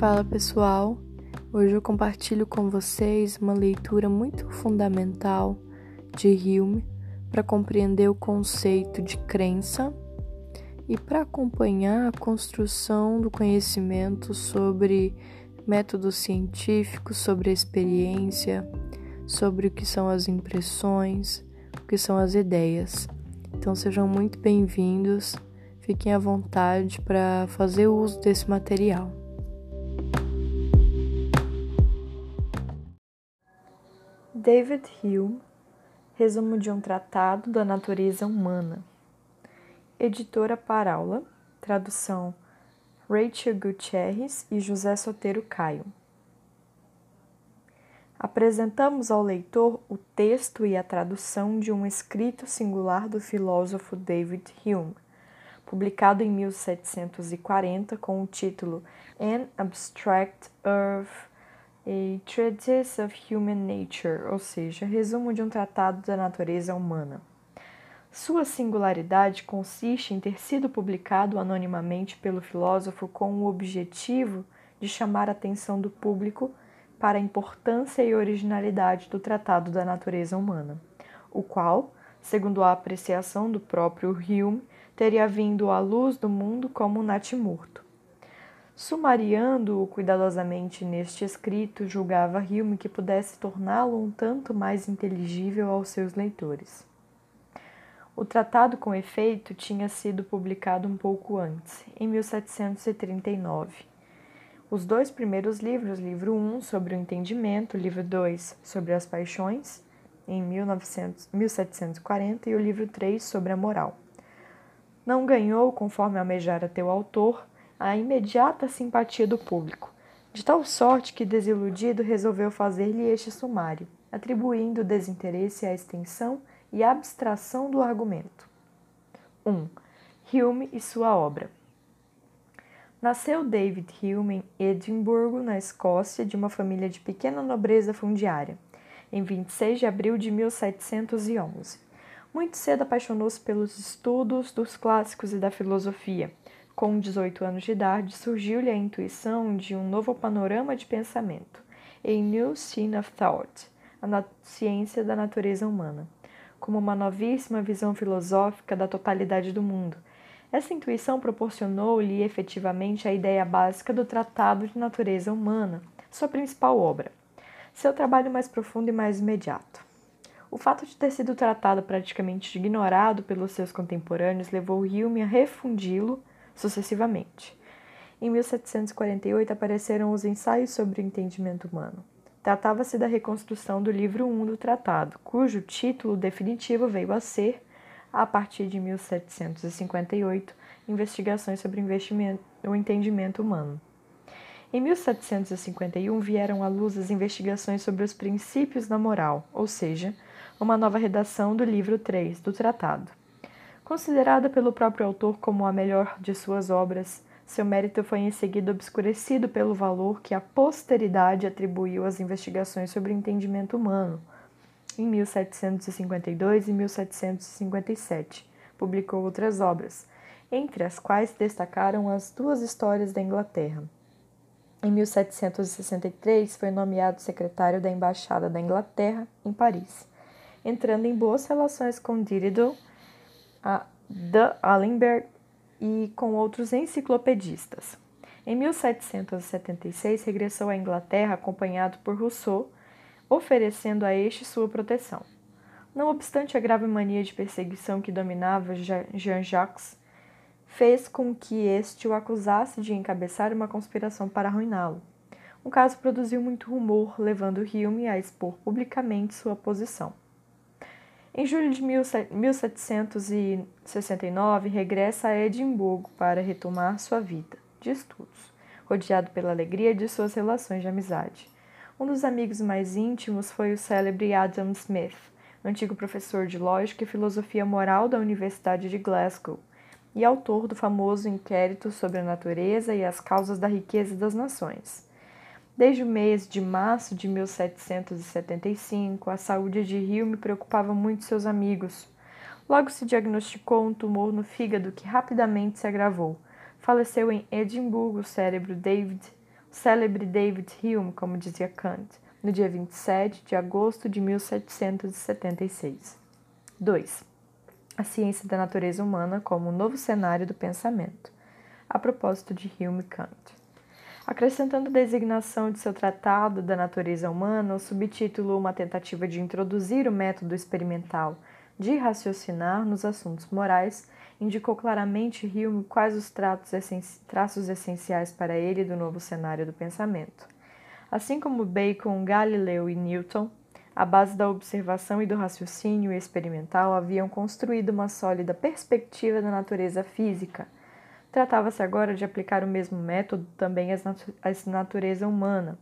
Fala pessoal, hoje eu compartilho com vocês uma leitura muito fundamental de Hume para compreender o conceito de crença e para acompanhar a construção do conhecimento sobre métodos científicos, sobre a experiência, sobre o que são as impressões, o que são as ideias. Então sejam muito bem-vindos, fiquem à vontade para fazer uso desse material. David Hume, resumo de um tratado da natureza humana. Editora Paraula, tradução Rachel Gutierrez e José Sotero Caio. Apresentamos ao leitor o texto e a tradução de um escrito singular do filósofo David Hume, publicado em 1740 com o título An Abstract Earth a Treatise of Human Nature, ou seja, resumo de um tratado da natureza humana. Sua singularidade consiste em ter sido publicado anonimamente pelo filósofo com o objetivo de chamar a atenção do público para a importância e originalidade do Tratado da Natureza Humana, o qual, segundo a apreciação do próprio Hume, teria vindo à luz do mundo como um natimorto. Sumariando-o cuidadosamente neste escrito, julgava Hume que pudesse torná-lo um tanto mais inteligível aos seus leitores. O tratado, com efeito, tinha sido publicado um pouco antes, em 1739. Os dois primeiros livros, livro 1 sobre o entendimento, livro 2 sobre as paixões, em 1900, 1740, e o livro 3 sobre a moral. Não ganhou, conforme almejara teu autor, a imediata simpatia do público, de tal sorte que, desiludido, resolveu fazer-lhe este sumário, atribuindo desinteresse à extensão e abstração do argumento. 1. Um, Hume e sua obra. Nasceu David Hume em Edimburgo, na Escócia, de uma família de pequena nobreza fundiária, em 26 de abril de 1711. Muito cedo apaixonou-se pelos estudos dos clássicos e da filosofia com 18 anos de idade, surgiu-lhe a intuição de um novo panorama de pensamento, a New Scene of Thought, a ciência da natureza humana, como uma novíssima visão filosófica da totalidade do mundo. Essa intuição proporcionou-lhe efetivamente a ideia básica do Tratado de Natureza Humana, sua principal obra, seu trabalho mais profundo e mais imediato. O fato de ter sido tratado praticamente ignorado pelos seus contemporâneos levou Hume a refundi-lo sucessivamente. Em 1748 apareceram os Ensaios sobre o Entendimento Humano. Tratava-se da reconstrução do livro 1 do tratado, cujo título definitivo veio a ser, a partir de 1758, Investigações sobre o Entendimento Humano. Em 1751 vieram à luz as investigações sobre os princípios da moral, ou seja, uma nova redação do livro 3 do tratado. Considerada pelo próprio autor como a melhor de suas obras, seu mérito foi em seguida obscurecido pelo valor que a posteridade atribuiu às investigações sobre o entendimento humano. Em 1752 e 1757, publicou outras obras, entre as quais destacaram as duas histórias da Inglaterra. Em 1763, foi nomeado secretário da Embaixada da Inglaterra em Paris, entrando em boas relações com Diridon a de Allenberg e com outros enciclopedistas. Em 1776, regressou à Inglaterra acompanhado por Rousseau, oferecendo a este sua proteção. Não obstante a grave mania de perseguição que dominava Jean-Jacques, fez com que este o acusasse de encabeçar uma conspiração para arruiná-lo. O caso produziu muito rumor, levando Hume a expor publicamente sua posição. Em julho de 1769, regressa a Edimburgo para retomar sua vida de estudos, rodeado pela alegria de suas relações de amizade. Um dos amigos mais íntimos foi o célebre Adam Smith, antigo professor de lógica e filosofia moral da Universidade de Glasgow e autor do famoso Inquérito sobre a Natureza e as Causas da Riqueza das Nações. Desde o mês de março de 1775, a saúde de Rio me preocupava muito seus amigos. Logo se diagnosticou um tumor no fígado que rapidamente se agravou. Faleceu em Edimburgo o cérebro David célebre David Hume, como dizia Kant, no dia 27 de agosto de 1776. 2. A ciência da natureza humana como um novo cenário do pensamento. A propósito de Hume Kant. Acrescentando a designação de seu tratado da natureza humana, o subtítulo Uma tentativa de introduzir o método experimental de raciocinar nos assuntos morais, indicou claramente Hume quais os traços essenciais para ele do novo cenário do pensamento. Assim como Bacon, Galileu e Newton, a base da observação e do raciocínio experimental haviam construído uma sólida perspectiva da natureza física. Tratava-se agora de aplicar o mesmo método também à natureza humana.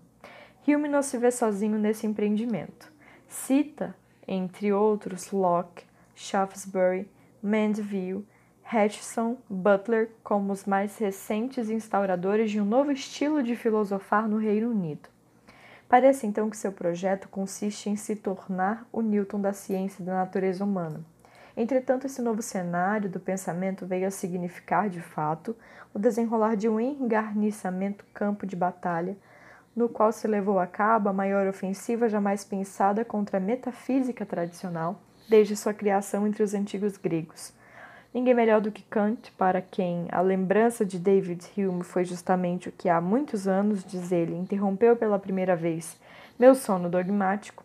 Hume não se vê sozinho nesse empreendimento. Cita, entre outros, Locke, Shaftesbury, Mandeville Hutcheson, Butler como os mais recentes instauradores de um novo estilo de filosofar no Reino Unido. Parece então que seu projeto consiste em se tornar o Newton da ciência da natureza humana. Entretanto, esse novo cenário do pensamento veio a significar, de fato, o desenrolar de um engarniçamento campo de batalha, no qual se levou a cabo a maior ofensiva jamais pensada contra a metafísica tradicional desde sua criação entre os antigos gregos. Ninguém melhor do que Kant, para quem a lembrança de David Hume foi justamente o que há muitos anos, diz ele, interrompeu pela primeira vez meu sono dogmático,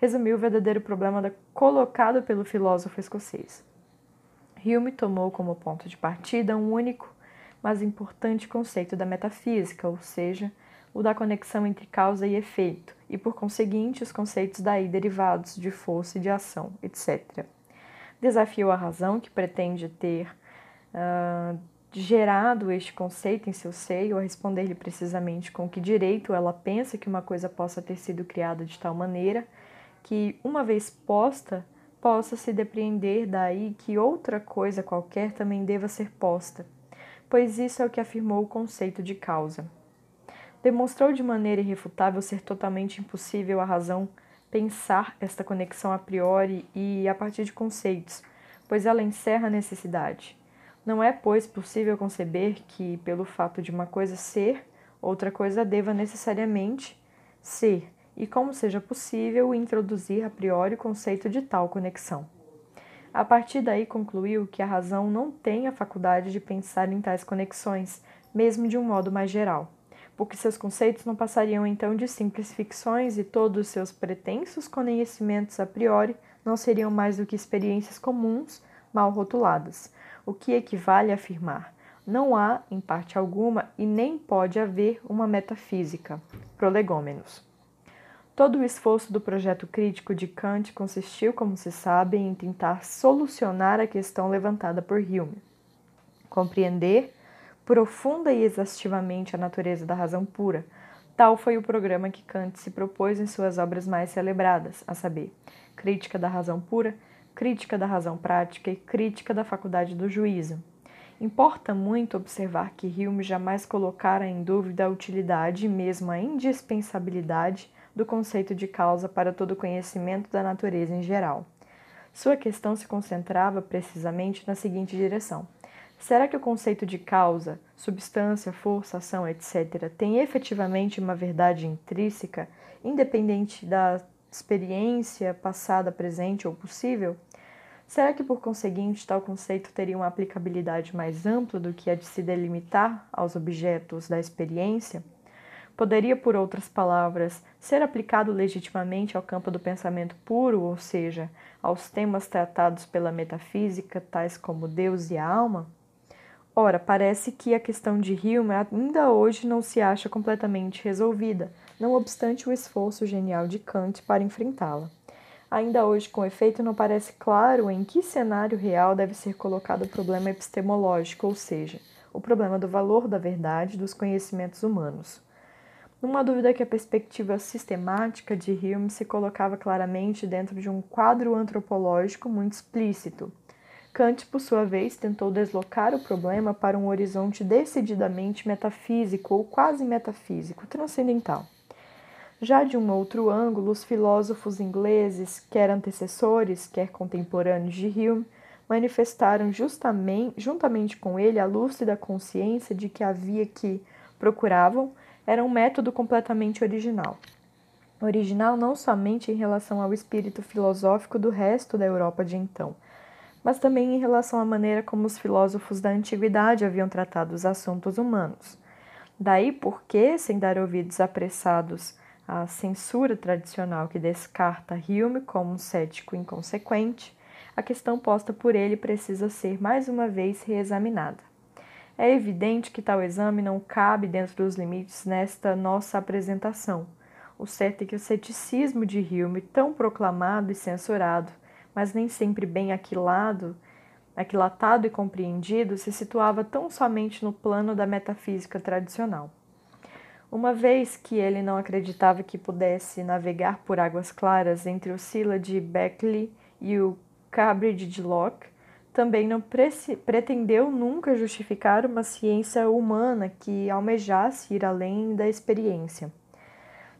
resumiu o verdadeiro problema colocado pelo filósofo escocês. Hume tomou como ponto de partida um único, mas importante conceito da metafísica, ou seja, o da conexão entre causa e efeito, e por conseguinte os conceitos daí derivados de força e de ação, etc desafiou a razão que pretende ter uh, gerado este conceito em seu seio a responder-lhe precisamente com que direito ela pensa que uma coisa possa ter sido criada de tal maneira que, uma vez posta, possa se depreender daí que outra coisa qualquer também deva ser posta, pois isso é o que afirmou o conceito de causa. Demonstrou de maneira irrefutável ser totalmente impossível a razão pensar esta conexão a priori e a partir de conceitos, pois ela encerra a necessidade. Não é, pois, possível conceber que, pelo fato de uma coisa ser, outra coisa deva necessariamente ser, e como seja possível introduzir a priori o conceito de tal conexão. A partir daí concluiu que a razão não tem a faculdade de pensar em tais conexões, mesmo de um modo mais geral porque seus conceitos não passariam então de simples ficções e todos os seus pretensos conhecimentos a priori não seriam mais do que experiências comuns mal rotuladas, o que equivale a afirmar: não há, em parte alguma, e nem pode haver uma metafísica. Prolegômenos. Todo o esforço do projeto crítico de Kant consistiu, como se sabe, em tentar solucionar a questão levantada por Hume, compreender profunda e exaustivamente a natureza da razão pura. Tal foi o programa que Kant se propôs em suas obras mais celebradas, a saber, Crítica da Razão Pura, Crítica da Razão Prática e Crítica da Faculdade do Juízo. Importa muito observar que Hume jamais colocara em dúvida a utilidade e mesmo a indispensabilidade do conceito de causa para todo conhecimento da natureza em geral. Sua questão se concentrava precisamente na seguinte direção: Será que o conceito de causa, substância, força, ação, etc., tem efetivamente uma verdade intrínseca, independente da experiência passada, presente ou possível? Será que, por conseguinte, tal conceito teria uma aplicabilidade mais ampla do que a de se delimitar aos objetos da experiência? Poderia, por outras palavras, ser aplicado legitimamente ao campo do pensamento puro, ou seja, aos temas tratados pela metafísica, tais como Deus e a alma? Ora, parece que a questão de Hume ainda hoje não se acha completamente resolvida, não obstante o esforço genial de Kant para enfrentá-la. Ainda hoje, com efeito, não parece claro em que cenário real deve ser colocado o problema epistemológico, ou seja, o problema do valor da verdade dos conhecimentos humanos. Numa dúvida que a perspectiva sistemática de Hume se colocava claramente dentro de um quadro antropológico muito explícito, Kant, por sua vez, tentou deslocar o problema para um horizonte decididamente metafísico ou quase metafísico, transcendental. Já de um outro ângulo, os filósofos ingleses, quer antecessores, quer contemporâneos de Hume, manifestaram justamente, juntamente com ele a lúcida consciência de que havia que procuravam era um método completamente original. Original não somente em relação ao espírito filosófico do resto da Europa de então, mas também em relação à maneira como os filósofos da antiguidade haviam tratado os assuntos humanos. Daí porque, sem dar ouvidos apressados à censura tradicional que descarta Hume como um cético inconsequente, a questão posta por ele precisa ser mais uma vez reexaminada. É evidente que tal exame não cabe dentro dos limites nesta nossa apresentação. O certo é que o ceticismo de Hume, tão proclamado e censurado, mas nem sempre bem aquilado, aquilatado e compreendido, se situava tão somente no plano da metafísica tradicional. Uma vez que ele não acreditava que pudesse navegar por águas claras entre o Sila de Beckley e o Cambridge de Locke, também não pretendeu nunca justificar uma ciência humana que almejasse ir além da experiência.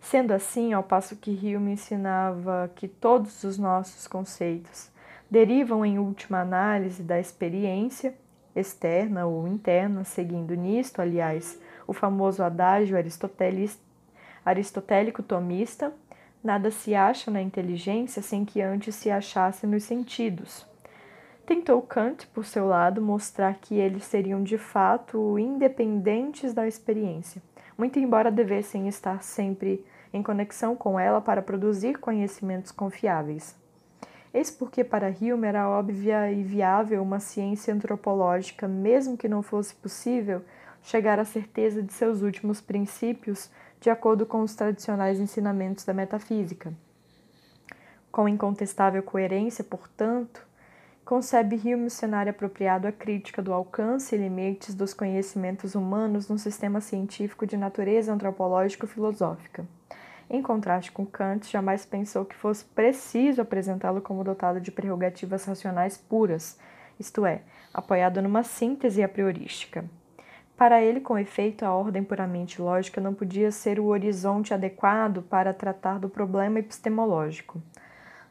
Sendo assim, ao passo que Hume ensinava que todos os nossos conceitos derivam em última análise da experiência externa ou interna, seguindo nisto, aliás, o famoso adágio aristotélico tomista, nada se acha na inteligência sem que antes se achasse nos sentidos. Tentou Kant, por seu lado, mostrar que eles seriam de fato independentes da experiência, muito embora devessem estar sempre em conexão com ela para produzir conhecimentos confiáveis. Eis porque para Hume era óbvia e viável uma ciência antropológica, mesmo que não fosse possível chegar à certeza de seus últimos princípios de acordo com os tradicionais ensinamentos da metafísica. Com incontestável coerência, portanto, concebe Hume o cenário apropriado à crítica do alcance e limites dos conhecimentos humanos no sistema científico de natureza antropológico-filosófica. Em contraste com Kant, jamais pensou que fosse preciso apresentá-lo como dotado de prerrogativas racionais puras, isto é, apoiado numa síntese a priorística. Para ele, com efeito, a ordem puramente lógica não podia ser o horizonte adequado para tratar do problema epistemológico.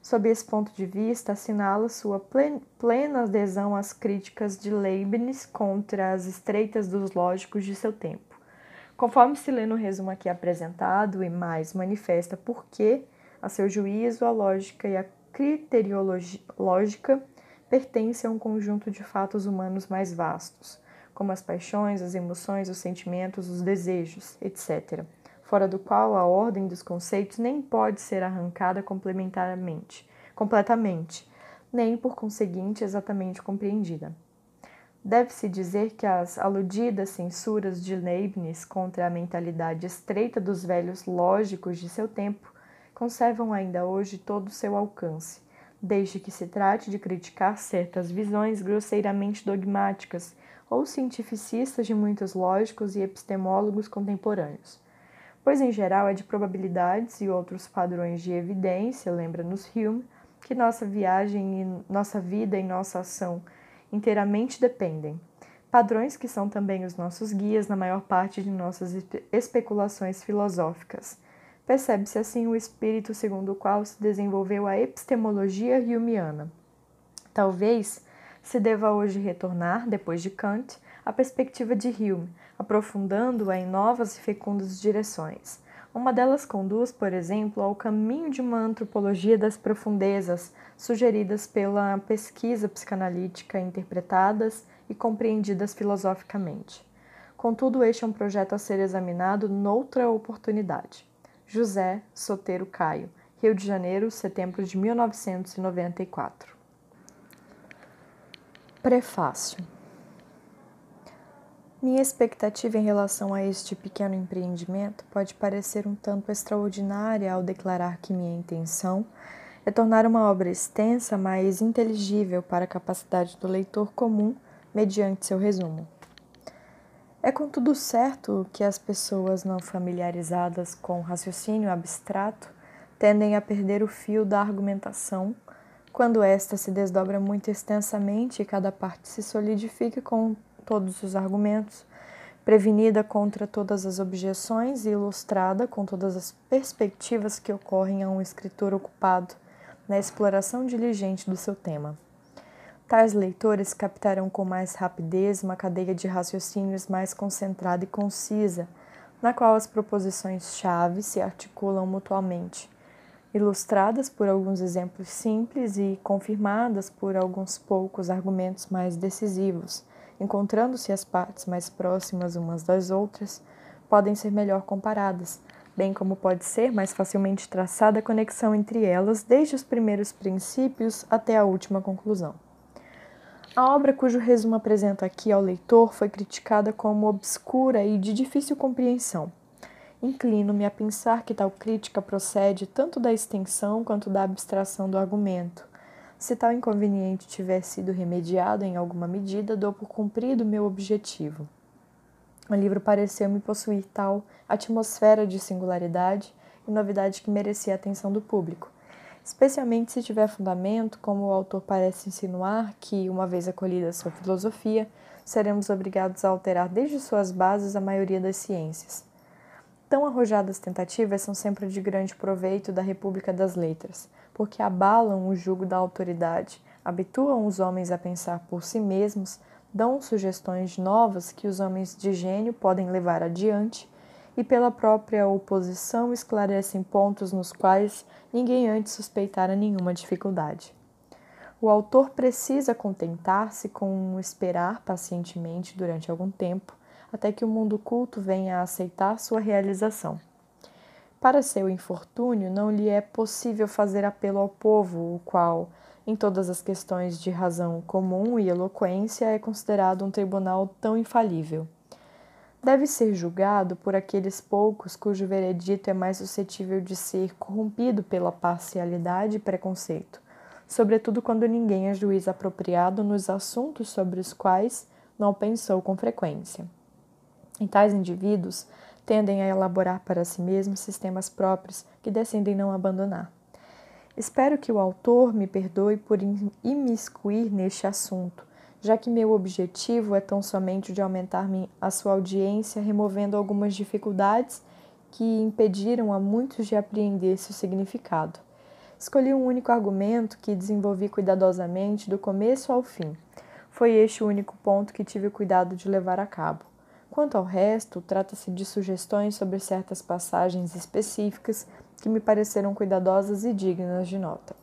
Sob esse ponto de vista, assinala sua plena adesão às críticas de Leibniz contra as estreitas dos lógicos de seu tempo. Conforme se lê no resumo aqui apresentado, e mais manifesta por que, a seu juízo, a lógica e a criteriológica pertencem a um conjunto de fatos humanos mais vastos, como as paixões, as emoções, os sentimentos, os desejos, etc., fora do qual a ordem dos conceitos nem pode ser arrancada complementarmente, completamente, nem por conseguinte exatamente compreendida. Deve-se dizer que as aludidas censuras de Leibniz contra a mentalidade estreita dos velhos lógicos de seu tempo conservam ainda hoje todo o seu alcance, desde que se trate de criticar certas visões grosseiramente dogmáticas ou cientificistas de muitos lógicos e epistemólogos contemporâneos. Pois, em geral, é de probabilidades e outros padrões de evidência, lembra-nos Hume, que nossa viagem e nossa vida e nossa ação inteiramente dependem. Padrões que são também os nossos guias na maior parte de nossas especulações filosóficas. Percebe-se assim o espírito segundo o qual se desenvolveu a epistemologia humeana. Talvez se deva hoje retornar, depois de Kant, à perspectiva de Hume, aprofundando-a em novas e fecundas direções. Uma delas conduz, por exemplo, ao caminho de uma antropologia das profundezas, sugeridas pela pesquisa psicanalítica, interpretadas e compreendidas filosoficamente. Contudo, este é um projeto a ser examinado noutra oportunidade. José Soteiro Caio, Rio de Janeiro, setembro de 1994. Prefácio minha expectativa em relação a este pequeno empreendimento pode parecer um tanto extraordinária ao declarar que minha intenção é tornar uma obra extensa mais inteligível para a capacidade do leitor comum mediante seu resumo. É contudo certo que as pessoas não familiarizadas com raciocínio abstrato tendem a perder o fio da argumentação quando esta se desdobra muito extensamente e cada parte se solidifica com todos os argumentos, prevenida contra todas as objeções e ilustrada com todas as perspectivas que ocorrem a um escritor ocupado na exploração diligente do seu tema. Tais leitores captarão com mais rapidez uma cadeia de raciocínios mais concentrada e concisa, na qual as proposições-chave se articulam mutuamente, ilustradas por alguns exemplos simples e confirmadas por alguns poucos argumentos mais decisivos, encontrando-se as partes mais próximas umas das outras, podem ser melhor comparadas, bem como pode ser mais facilmente traçada a conexão entre elas desde os primeiros princípios até a última conclusão. A obra cujo resumo apresento aqui ao leitor foi criticada como obscura e de difícil compreensão. Inclino-me a pensar que tal crítica procede tanto da extensão quanto da abstração do argumento. Se tal inconveniente tiver sido remediado em alguma medida, dou por cumprido meu objetivo. O livro pareceu-me possuir tal atmosfera de singularidade e novidade que merecia a atenção do público, especialmente se tiver fundamento, como o autor parece insinuar, que, uma vez acolhida sua filosofia, seremos obrigados a alterar desde suas bases a maioria das ciências. Tão arrojadas tentativas são sempre de grande proveito da República das Letras, porque abalam o jugo da autoridade, habituam os homens a pensar por si mesmos, dão sugestões novas que os homens de gênio podem levar adiante e, pela própria oposição, esclarecem pontos nos quais ninguém antes suspeitara nenhuma dificuldade. O autor precisa contentar-se com esperar pacientemente durante algum tempo, até que o mundo culto venha a aceitar sua realização. Para seu infortúnio, não lhe é possível fazer apelo ao povo, o qual, em todas as questões de razão comum e eloquência, é considerado um tribunal tão infalível. Deve ser julgado por aqueles poucos cujo veredito é mais suscetível de ser corrompido pela parcialidade e preconceito, sobretudo quando ninguém é juiz apropriado nos assuntos sobre os quais não pensou com frequência. Em tais indivíduos, tendem a elaborar para si mesmos sistemas próprios que decidem não abandonar. Espero que o autor me perdoe por imiscuir neste assunto, já que meu objetivo é tão somente de aumentar a sua audiência, removendo algumas dificuldades que impediram a muitos de apreender seu significado. Escolhi um único argumento que desenvolvi cuidadosamente do começo ao fim. Foi este o único ponto que tive cuidado de levar a cabo. Quanto ao resto, trata-se de sugestões sobre certas passagens específicas que me pareceram cuidadosas e dignas de nota.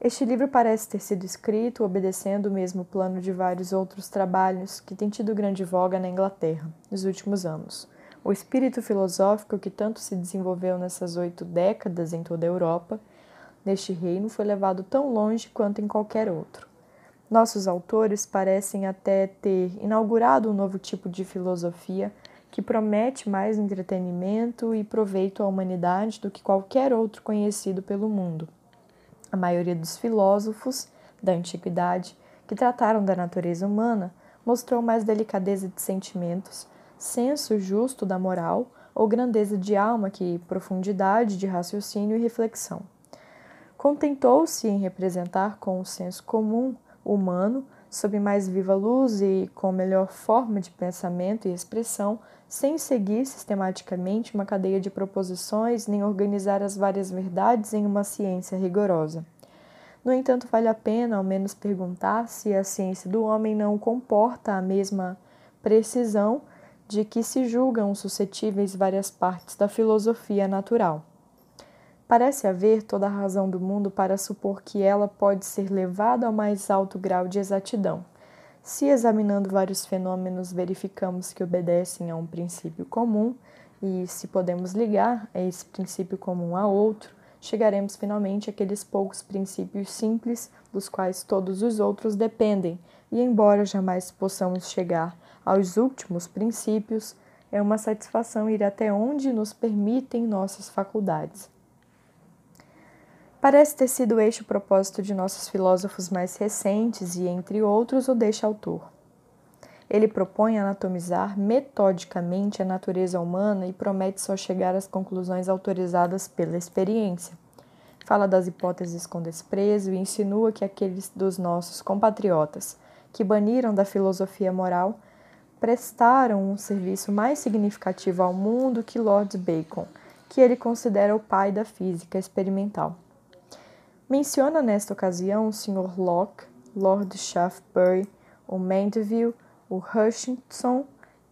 Este livro parece ter sido escrito obedecendo o mesmo plano de vários outros trabalhos que têm tido grande voga na Inglaterra nos últimos anos. O espírito filosófico que tanto se desenvolveu nessas oito décadas em toda a Europa, neste reino, foi levado tão longe quanto em qualquer outro. Nossos autores parecem até ter inaugurado um novo tipo de filosofia que promete mais entretenimento e proveito à humanidade do que qualquer outro conhecido pelo mundo. A maioria dos filósofos da antiguidade que trataram da natureza humana mostrou mais delicadeza de sentimentos, senso justo da moral ou grandeza de alma que profundidade de raciocínio e reflexão. Contentou-se em representar com o senso comum humano sob mais viva luz e com melhor forma de pensamento e expressão sem seguir sistematicamente uma cadeia de proposições nem organizar as várias verdades em uma ciência rigorosa. No entanto, vale a pena ao menos perguntar se a ciência do homem não comporta a mesma precisão de que se julgam suscetíveis várias partes da filosofia natural. Parece haver toda a razão do mundo para supor que ela pode ser levada ao mais alto grau de exatidão. Se examinando vários fenômenos verificamos que obedecem a um princípio comum, e se podemos ligar esse princípio comum a outro, chegaremos finalmente àqueles poucos princípios simples dos quais todos os outros dependem, e embora jamais possamos chegar aos últimos princípios, é uma satisfação ir até onde nos permitem nossas faculdades. Parece ter sido este o propósito de nossos filósofos mais recentes e, entre outros, o deste autor. Ele propõe anatomizar metodicamente a natureza humana e promete só chegar às conclusões autorizadas pela experiência. Fala das hipóteses com desprezo e insinua que aqueles dos nossos compatriotas que baniram da filosofia moral prestaram um serviço mais significativo ao mundo que Lord Bacon, que ele considera o pai da física experimental. Menciona nesta ocasião o Sr. Locke, Lord Shaftesbury, o Mandeville, o Hutchinson,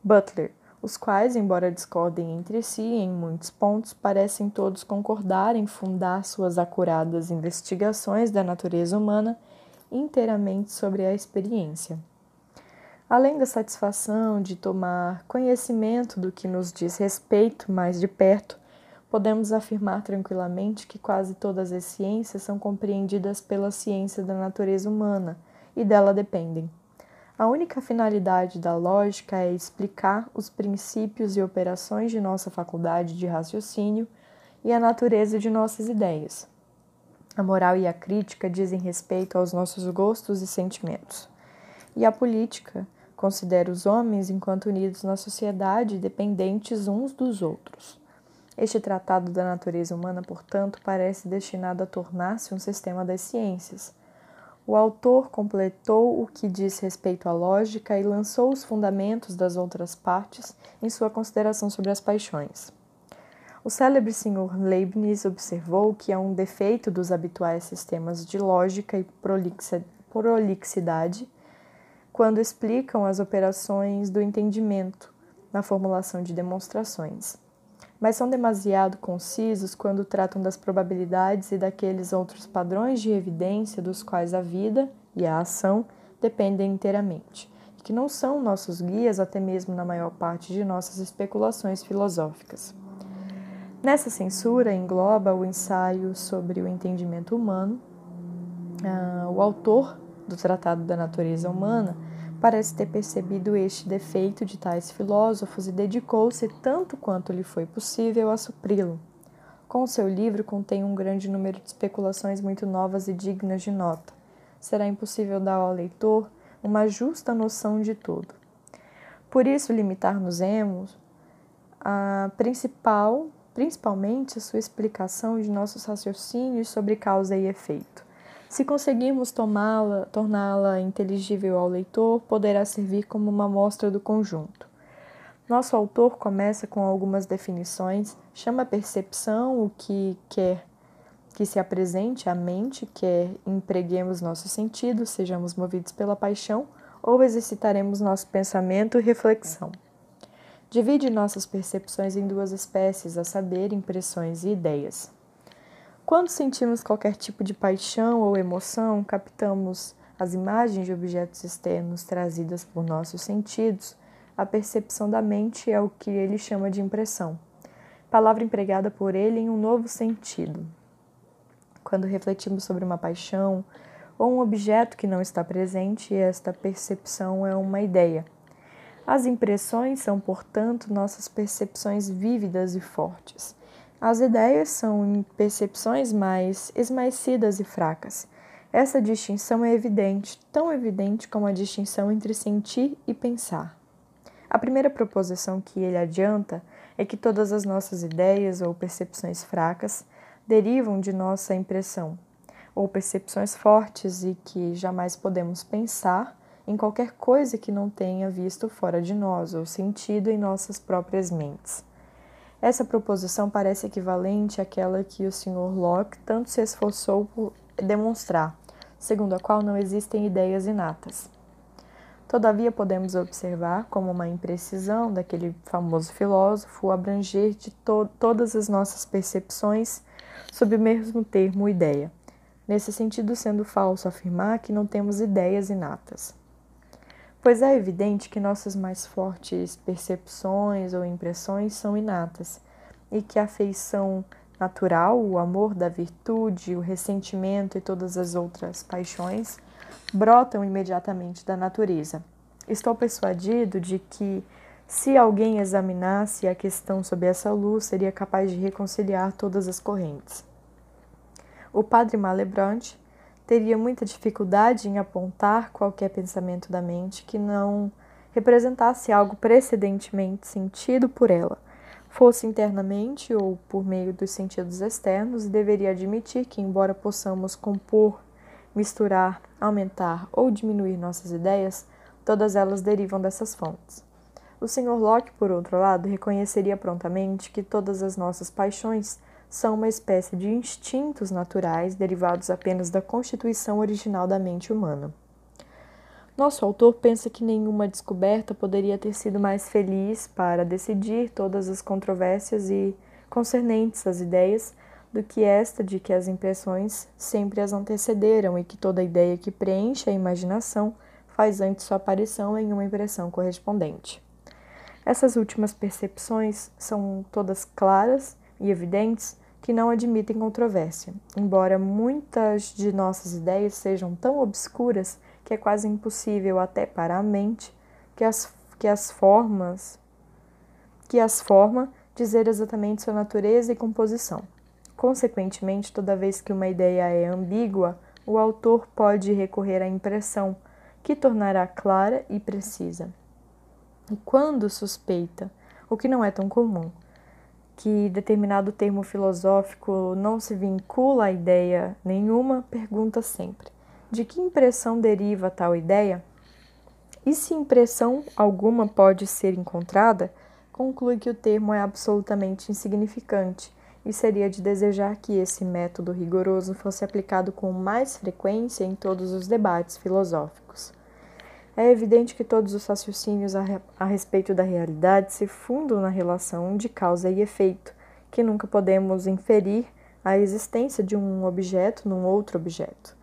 Butler, os quais, embora discordem entre si em muitos pontos, parecem todos concordar em fundar suas acuradas investigações da natureza humana inteiramente sobre a experiência. Além da satisfação de tomar conhecimento do que nos diz respeito mais de perto, podemos afirmar tranquilamente que quase todas as ciências são compreendidas pela ciência da natureza humana e dela dependem. A única finalidade da lógica é explicar os princípios e operações de nossa faculdade de raciocínio e a natureza de nossas ideias. A moral e a crítica dizem respeito aos nossos gostos e sentimentos. E a política Considera os homens enquanto unidos na sociedade, dependentes uns dos outros. Este tratado da natureza humana, portanto, parece destinado a tornar-se um sistema das ciências. O autor completou o que diz respeito à lógica e lançou os fundamentos das outras partes em sua consideração sobre as paixões. O célebre senhor Leibniz observou que há um defeito dos habituais sistemas de lógica e prolixidade quando explicam as operações do entendimento na formulação de demonstrações, mas são demasiado concisos quando tratam das probabilidades e daqueles outros padrões de evidência dos quais a vida e a ação dependem inteiramente, que não são nossos guias até mesmo na maior parte de nossas especulações filosóficas. Nessa censura engloba o ensaio sobre o entendimento humano. Ah, o autor do Tratado da Natureza Humana, parece ter percebido este defeito de tais filósofos e dedicou-se tanto quanto lhe foi possível a supri-lo. Com seu livro contém um grande número de especulações muito novas e dignas de nota. Será impossível dar ao leitor uma justa noção de tudo. Por isso, limitar-nos-emos a principal, principalmente a sua explicação de nossos raciocínios sobre causa e efeito se conseguirmos torná-la inteligível ao leitor, poderá servir como uma amostra do conjunto. Nosso autor começa com algumas definições, chama a percepção o que quer que se apresente à mente, quer empreguemos nossos sentidos, sejamos movidos pela paixão ou exercitaremos nosso pensamento e reflexão. Divide nossas percepções em duas espécies, a saber, impressões e ideias. Quando sentimos qualquer tipo de paixão ou emoção, captamos as imagens de objetos externos trazidas por nossos sentidos. A percepção da mente é o que ele chama de impressão, palavra empregada por ele em um novo sentido. Quando refletimos sobre uma paixão ou um objeto que não está presente, esta percepção é uma ideia. As impressões são, portanto, nossas percepções vívidas e fortes. As ideias são percepções mais esmaecidas e fracas. Essa distinção é evidente, tão evidente como a distinção entre sentir e pensar. A primeira proposição que ele adianta é que todas as nossas ideias ou percepções fracas derivam de nossa impressão, ou percepções fortes e que jamais podemos pensar em qualquer coisa que não tenha visto fora de nós ou sentido em nossas próprias mentes. Essa proposição parece equivalente àquela que o Sr. Locke tanto se esforçou por demonstrar, segundo a qual não existem ideias inatas. Todavia, podemos observar como uma imprecisão daquele famoso filósofo abranger de to todas as nossas percepções sob o mesmo termo ideia, nesse sentido sendo falso afirmar que não temos ideias inatas pois é evidente que nossas mais fortes percepções ou impressões são inatas e que a afeição natural, o amor da virtude, o ressentimento e todas as outras paixões brotam imediatamente da natureza. Estou persuadido de que, se alguém examinasse a questão sob essa luz, seria capaz de reconciliar todas as correntes. O padre Malebranche teria muita dificuldade em apontar qualquer pensamento da mente que não representasse algo precedentemente sentido por ela, fosse internamente ou por meio dos sentidos externos, e deveria admitir que, embora possamos compor, misturar, aumentar ou diminuir nossas ideias, todas elas derivam dessas fontes. O Sr. Locke, por outro lado, reconheceria prontamente que todas as nossas paixões são uma espécie de instintos naturais derivados apenas da constituição original da mente humana. Nosso autor pensa que nenhuma descoberta poderia ter sido mais feliz para decidir todas as controvérsias e concernentes às ideias do que esta de que as impressões sempre as antecederam e que toda ideia que preenche a imaginação faz antes sua aparição em uma impressão correspondente. Essas últimas percepções são todas claras e evidentes que não admitem controvérsia, embora muitas de nossas ideias sejam tão obscuras que é quase impossível até para a mente que as, que as formas que as forma dizer exatamente sua natureza e composição. Consequentemente, toda vez que uma ideia é ambígua, o autor pode recorrer à impressão, que tornará clara e precisa. E quando suspeita, o que não é tão comum, que determinado termo filosófico não se vincula a ideia nenhuma, pergunta sempre: de que impressão deriva tal ideia? E se impressão alguma pode ser encontrada, conclui que o termo é absolutamente insignificante e seria de desejar que esse método rigoroso fosse aplicado com mais frequência em todos os debates filosóficos. É evidente que todos os raciocínios a, a respeito da realidade se fundam na relação de causa e efeito, que nunca podemos inferir a existência de um objeto num outro objeto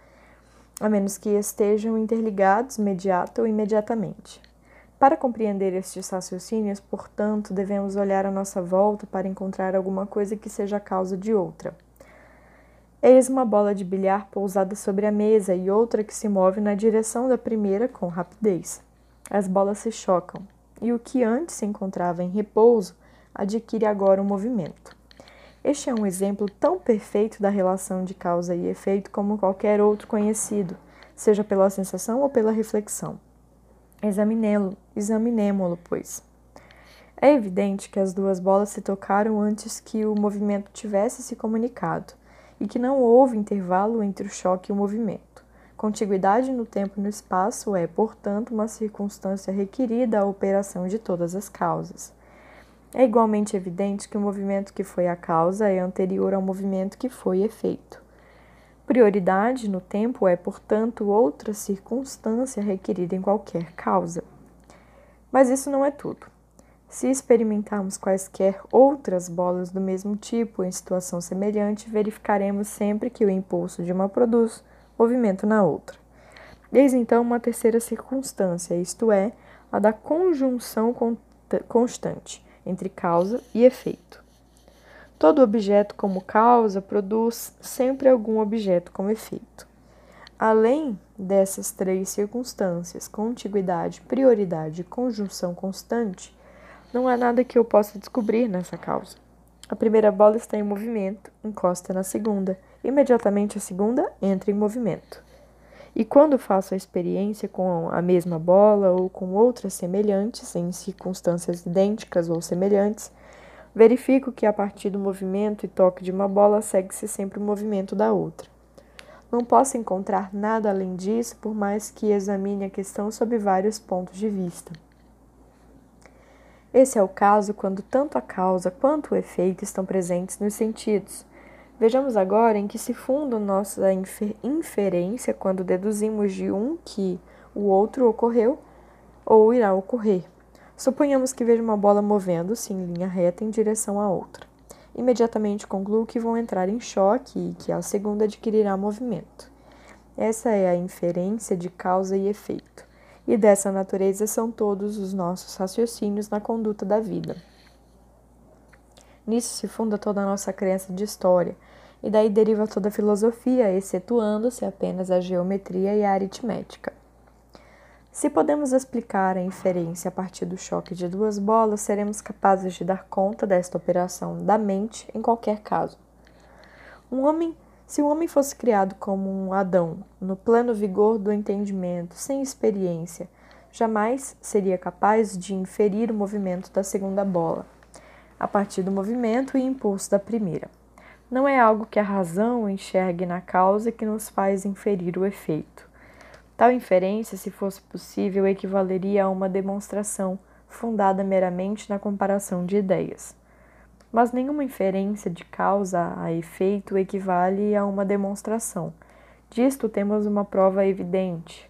a menos que estejam interligados imediato ou imediatamente. Para compreender estes raciocínios, portanto, devemos olhar à nossa volta para encontrar alguma coisa que seja a causa de outra. Eis uma bola de bilhar pousada sobre a mesa e outra que se move na direção da primeira com rapidez. As bolas se chocam, e o que antes se encontrava em repouso adquire agora um movimento. Este é um exemplo tão perfeito da relação de causa e efeito como qualquer outro conhecido, seja pela sensação ou pela reflexão. Examinemo-lo, examinemo-lo, pois. É evidente que as duas bolas se tocaram antes que o movimento tivesse se comunicado e que não houve intervalo entre o choque e o movimento. Contiguidade no tempo e no espaço é, portanto, uma circunstância requerida à operação de todas as causas. É igualmente evidente que o movimento que foi a causa é anterior ao movimento que foi efeito. Prioridade no tempo é, portanto, outra circunstância requerida em qualquer causa. Mas isso não é tudo. Se experimentarmos quaisquer outras bolas do mesmo tipo em situação semelhante, verificaremos sempre que o impulso de uma produz movimento na outra. Eis então uma terceira circunstância, isto é, a da conjunção constante entre causa e efeito. Todo objeto como causa produz sempre algum objeto como efeito. Além dessas três circunstâncias, contiguidade, prioridade e conjunção constante, não há nada que eu possa descobrir nessa causa. A primeira bola está em movimento, encosta na segunda. Imediatamente a segunda entra em movimento. E quando faço a experiência com a mesma bola ou com outras semelhantes, em circunstâncias idênticas ou semelhantes, verifico que a partir do movimento e toque de uma bola segue-se sempre o movimento da outra. Não posso encontrar nada além disso, por mais que examine a questão sob vários pontos de vista. Esse é o caso quando tanto a causa quanto o efeito estão presentes nos sentidos, Vejamos agora em que se funda nossa infer inferência quando deduzimos de um que o outro ocorreu ou irá ocorrer. Suponhamos que veja uma bola movendo-se em linha reta em direção à outra. Imediatamente concluo que vão entrar em choque e que a segunda adquirirá movimento. Essa é a inferência de causa e efeito. E dessa natureza são todos os nossos raciocínios na conduta da vida. Nisso se funda toda a nossa crença de história, e daí deriva toda a filosofia, excetuando-se apenas a geometria e a aritmética. Se podemos explicar a inferência a partir do choque de duas bolas, seremos capazes de dar conta desta operação da mente em qualquer caso. Um homem, se o homem fosse criado como um Adão, no pleno vigor do entendimento, sem experiência, jamais seria capaz de inferir o movimento da segunda bola, a partir do movimento e impulso da primeira não é algo que a razão enxergue na causa que nos faz inferir o efeito. Tal inferência, se fosse possível, equivaleria a uma demonstração fundada meramente na comparação de ideias. Mas nenhuma inferência de causa a efeito equivale a uma demonstração. Disto temos uma prova evidente.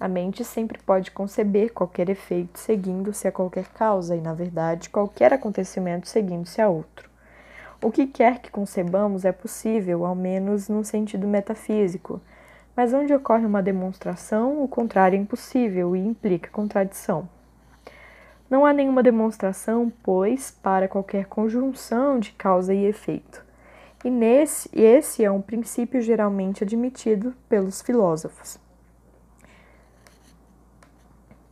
A mente sempre pode conceber qualquer efeito seguindo-se a qualquer causa e, na verdade, qualquer acontecimento seguindo-se a outro. O que quer que concebamos é possível, ao menos num sentido metafísico, mas onde ocorre uma demonstração, o contrário é impossível e implica contradição. Não há nenhuma demonstração, pois, para qualquer conjunção de causa e efeito. E nesse, esse é um princípio geralmente admitido pelos filósofos.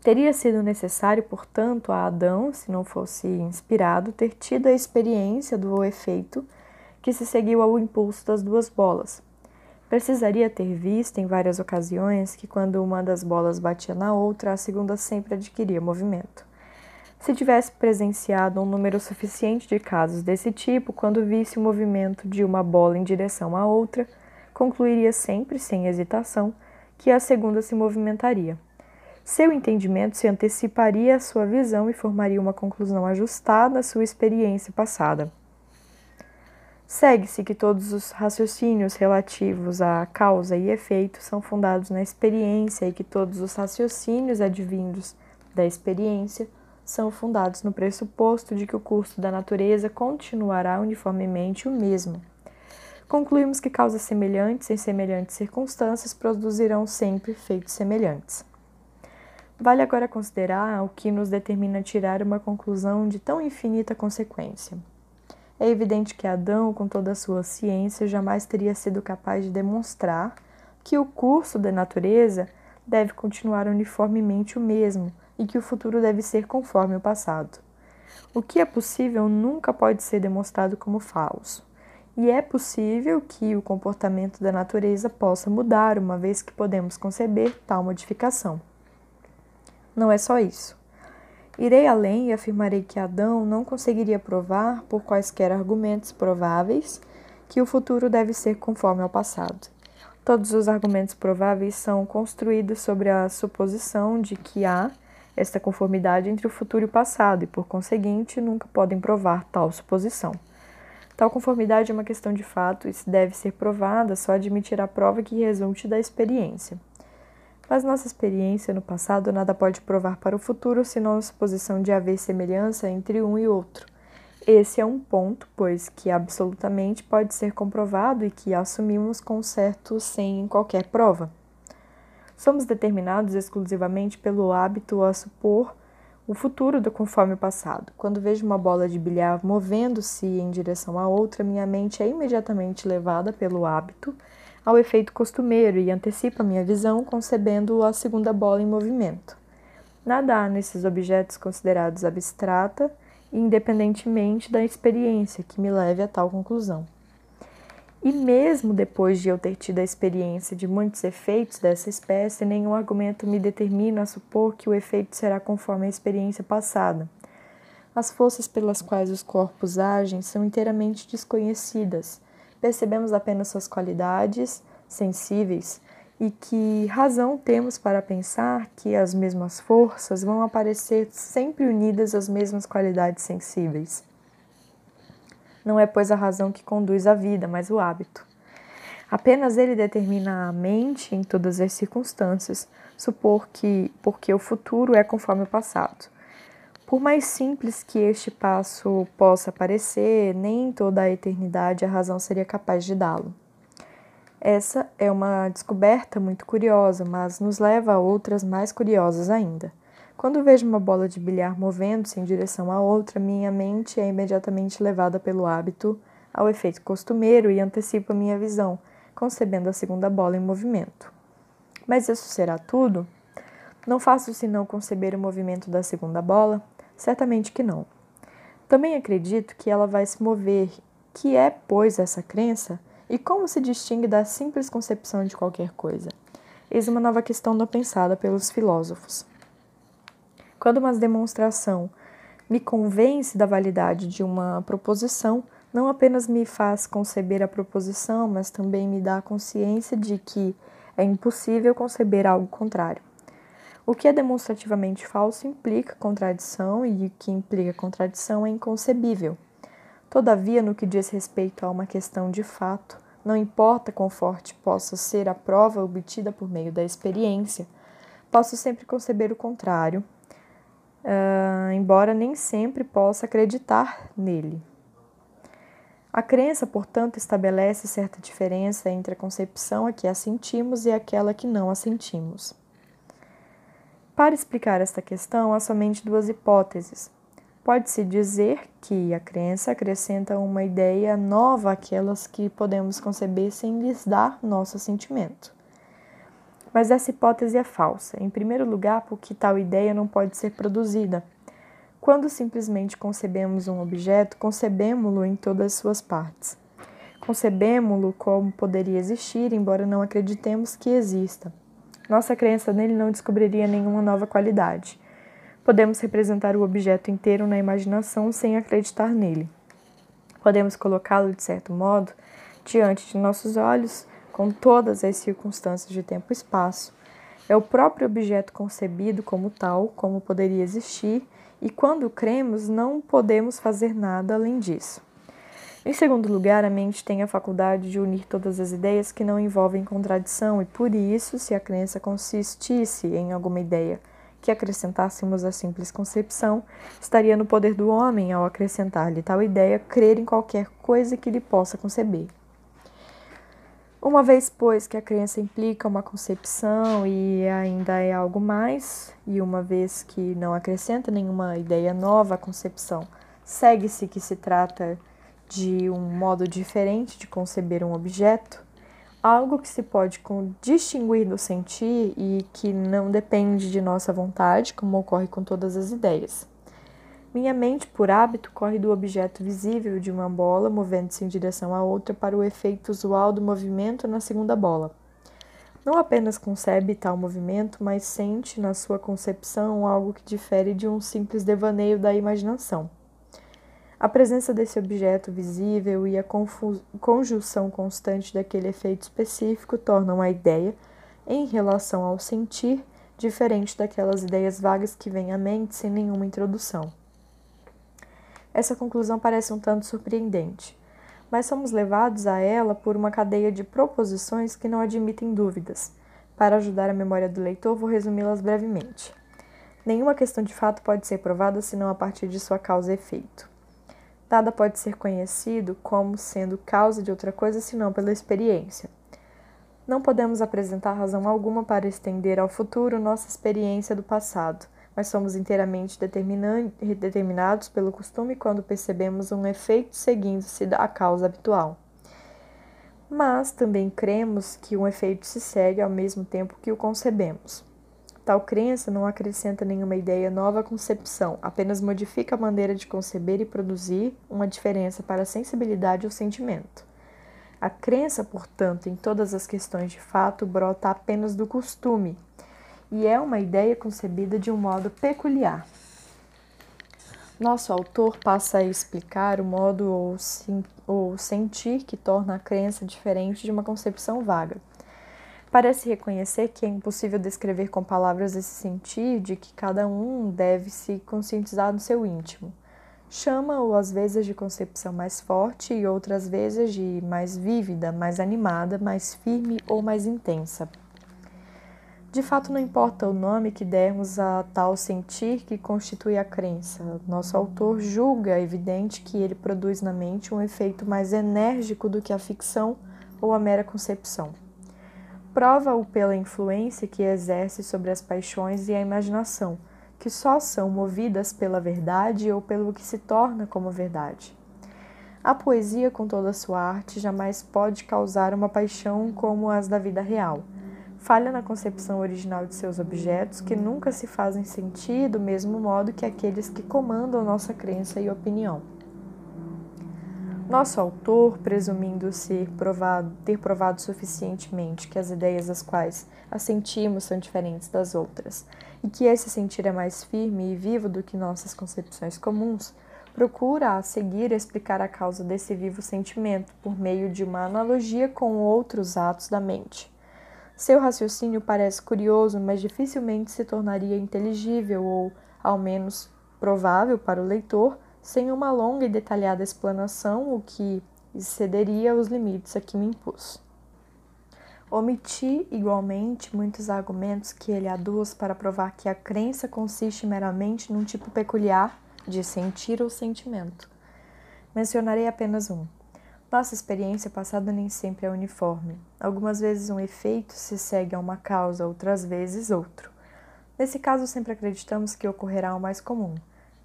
Teria sido necessário, portanto, a Adão, se não fosse inspirado, ter tido a experiência do efeito que se seguiu ao impulso das duas bolas. Precisaria ter visto em várias ocasiões que, quando uma das bolas batia na outra, a segunda sempre adquiria movimento. Se tivesse presenciado um número suficiente de casos desse tipo, quando visse o movimento de uma bola em direção à outra, concluiria sempre, sem hesitação, que a segunda se movimentaria. Seu entendimento se anteciparia à sua visão e formaria uma conclusão ajustada à sua experiência passada. Segue-se que todos os raciocínios relativos à causa e efeito são fundados na experiência e que todos os raciocínios advindos da experiência são fundados no pressuposto de que o curso da natureza continuará uniformemente o mesmo. Concluímos que causas semelhantes em semelhantes circunstâncias produzirão sempre efeitos semelhantes. Vale agora considerar o que nos determina tirar uma conclusão de tão infinita consequência. É evidente que Adão, com toda a sua ciência, jamais teria sido capaz de demonstrar que o curso da natureza deve continuar uniformemente o mesmo e que o futuro deve ser conforme o passado. O que é possível nunca pode ser demonstrado como falso. E é possível que o comportamento da natureza possa mudar, uma vez que podemos conceber tal modificação. Não é só isso. Irei além e afirmarei que Adão não conseguiria provar, por quaisquer argumentos prováveis, que o futuro deve ser conforme ao passado. Todos os argumentos prováveis são construídos sobre a suposição de que há esta conformidade entre o futuro e o passado, e por conseguinte nunca podem provar tal suposição. Tal conformidade é uma questão de fato e se deve ser provada só admitir a prova que resulte da experiência. Mas nossa experiência no passado nada pode provar para o futuro senão a suposição de haver semelhança entre um e outro. Esse é um ponto, pois, que absolutamente pode ser comprovado e que assumimos com certo sem qualquer prova. Somos determinados exclusivamente pelo hábito a supor o futuro do conforme o passado. Quando vejo uma bola de bilhar movendo-se em direção à outra, minha mente é imediatamente levada pelo hábito ao efeito costumeiro e antecipa minha visão, concebendo a segunda bola em movimento. Nada há nesses objetos considerados abstrata, independentemente da experiência que me leve a tal conclusão. E mesmo depois de eu ter tido a experiência de muitos efeitos dessa espécie, nenhum argumento me determina a supor que o efeito será conforme a experiência passada. As forças pelas quais os corpos agem são inteiramente desconhecidas percebemos apenas suas qualidades sensíveis e que razão temos para pensar que as mesmas forças vão aparecer sempre unidas às mesmas qualidades sensíveis. Não é, pois, a razão que conduz a vida, mas o hábito. Apenas ele determina a mente em todas as circunstâncias, supor que porque o futuro é conforme o passado. Por mais simples que este passo possa parecer, nem em toda a eternidade a razão seria capaz de dá-lo. Essa é uma descoberta muito curiosa, mas nos leva a outras mais curiosas ainda. Quando vejo uma bola de bilhar movendo-se em direção a outra, minha mente é imediatamente levada pelo hábito ao efeito costumeiro e antecipa minha visão, concebendo a segunda bola em movimento. Mas isso será tudo? Não faço senão conceber o movimento da segunda bola, Certamente que não. Também acredito que ela vai se mover. Que é, pois, essa crença? E como se distingue da simples concepção de qualquer coisa? Eis uma nova questão não pensada pelos filósofos. Quando uma demonstração me convence da validade de uma proposição, não apenas me faz conceber a proposição, mas também me dá a consciência de que é impossível conceber algo contrário. O que é demonstrativamente falso implica contradição e o que implica contradição é inconcebível. Todavia, no que diz respeito a uma questão de fato, não importa quão forte possa ser a prova obtida por meio da experiência, posso sempre conceber o contrário, uh, embora nem sempre possa acreditar nele. A crença, portanto, estabelece certa diferença entre a concepção a que assentimos e aquela que não assentimos. Para explicar esta questão, há somente duas hipóteses. Pode-se dizer que a crença acrescenta uma ideia nova àquelas que podemos conceber sem lhes dar nosso sentimento. Mas essa hipótese é falsa, em primeiro lugar, porque tal ideia não pode ser produzida. Quando simplesmente concebemos um objeto, concebemos-lo em todas as suas partes. Concebemos-lo como poderia existir, embora não acreditemos que exista. Nossa crença nele não descobriria nenhuma nova qualidade. Podemos representar o objeto inteiro na imaginação sem acreditar nele. Podemos colocá-lo, de certo modo, diante de nossos olhos, com todas as circunstâncias de tempo e espaço. É o próprio objeto concebido como tal, como poderia existir, e quando cremos, não podemos fazer nada além disso. Em segundo lugar, a mente tem a faculdade de unir todas as ideias que não envolvem contradição, e por isso, se a crença consistisse em alguma ideia que acrescentássemos a simples concepção, estaria no poder do homem, ao acrescentar-lhe tal ideia, crer em qualquer coisa que lhe possa conceber. Uma vez, pois, que a crença implica uma concepção e ainda é algo mais, e uma vez que não acrescenta nenhuma ideia nova à concepção, segue-se que se trata de um modo diferente de conceber um objeto, algo que se pode distinguir do sentir e que não depende de nossa vontade, como ocorre com todas as ideias. Minha mente, por hábito, corre do objeto visível de uma bola, movendo-se em direção à outra para o efeito usual do movimento na segunda bola. Não apenas concebe tal movimento, mas sente na sua concepção algo que difere de um simples devaneio da imaginação. A presença desse objeto visível e a conjunção constante daquele efeito específico tornam a ideia, em relação ao sentir, diferente daquelas ideias vagas que vêm à mente sem nenhuma introdução. Essa conclusão parece um tanto surpreendente, mas somos levados a ela por uma cadeia de proposições que não admitem dúvidas. Para ajudar a memória do leitor, vou resumi-las brevemente. Nenhuma questão de fato pode ser provada senão a partir de sua causa e efeito. Nada pode ser conhecido como sendo causa de outra coisa senão pela experiência. Não podemos apresentar razão alguma para estender ao futuro nossa experiência do passado, mas somos inteiramente determinados pelo costume quando percebemos um efeito seguindo-se da causa habitual. Mas também cremos que um efeito se segue ao mesmo tempo que o concebemos. Tal crença não acrescenta nenhuma ideia nova à concepção, apenas modifica a maneira de conceber e produzir uma diferença para a sensibilidade ou sentimento. A crença, portanto, em todas as questões de fato brota apenas do costume e é uma ideia concebida de um modo peculiar. Nosso autor passa a explicar o modo ou, ou sentir que torna a crença diferente de uma concepção vaga. Parece reconhecer que é impossível descrever com palavras esse sentir de que cada um deve se conscientizar do seu íntimo. Chama-o às vezes de concepção mais forte e outras vezes de mais vívida, mais animada, mais firme ou mais intensa. De fato, não importa o nome que dermos a tal sentir que constitui a crença. Nosso autor julga evidente que ele produz na mente um efeito mais enérgico do que a ficção ou a mera concepção prova-o pela influência que exerce sobre as paixões e a imaginação, que só são movidas pela verdade ou pelo que se torna como verdade. A poesia, com toda a sua arte, jamais pode causar uma paixão como as da vida real. Falha na concepção original de seus objetos, que nunca se fazem sentir do mesmo modo que aqueles que comandam nossa crença e opinião. Nosso autor, presumindo ser provado, ter provado suficientemente que as ideias às quais assentimos são diferentes das outras, e que esse sentir é mais firme e vivo do que nossas concepções comuns, procura a seguir explicar a causa desse vivo sentimento por meio de uma analogia com outros atos da mente. Seu raciocínio parece curioso, mas dificilmente se tornaria inteligível ou, ao menos, provável para o leitor sem uma longa e detalhada explanação, o que excederia os limites a que me impus. Omiti igualmente muitos argumentos que ele aduz para provar que a crença consiste meramente num tipo peculiar de sentir ou sentimento. Mencionarei apenas um. Nossa experiência passada nem sempre é uniforme. Algumas vezes um efeito se segue a uma causa, outras vezes outro. Nesse caso, sempre acreditamos que ocorrerá o mais comum.